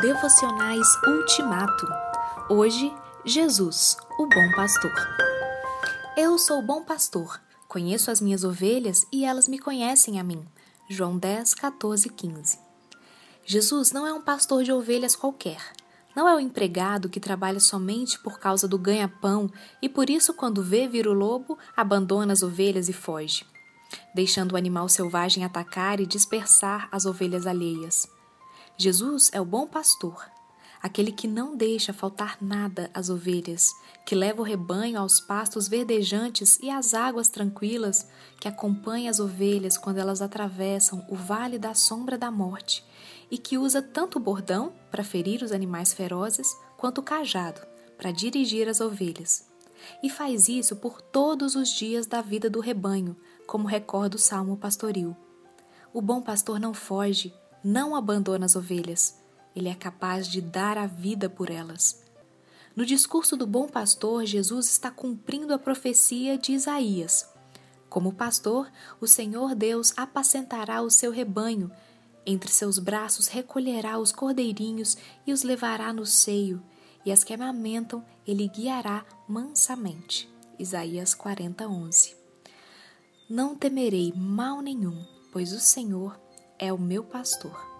Devocionais Ultimato. Hoje, Jesus, o bom pastor. Eu sou o bom pastor, conheço as minhas ovelhas e elas me conhecem a mim. João 10, 14, 15. Jesus não é um pastor de ovelhas qualquer. Não é o empregado que trabalha somente por causa do ganha-pão e por isso, quando vê vir o lobo, abandona as ovelhas e foge, deixando o animal selvagem atacar e dispersar as ovelhas alheias. Jesus é o bom pastor, aquele que não deixa faltar nada às ovelhas, que leva o rebanho aos pastos verdejantes e às águas tranquilas, que acompanha as ovelhas quando elas atravessam o vale da sombra da morte, e que usa tanto o bordão para ferir os animais ferozes, quanto o cajado para dirigir as ovelhas. E faz isso por todos os dias da vida do rebanho, como recorda o salmo pastoril. O bom pastor não foge, não abandona as ovelhas, ele é capaz de dar a vida por elas. No discurso do bom pastor, Jesus está cumprindo a profecia de Isaías. Como pastor, o Senhor Deus apacentará o seu rebanho, entre seus braços recolherá os cordeirinhos e os levará no seio, e as que amamentam ele guiará mansamente. Isaías 40, 11. Não temerei mal nenhum, pois o Senhor é o meu pastor.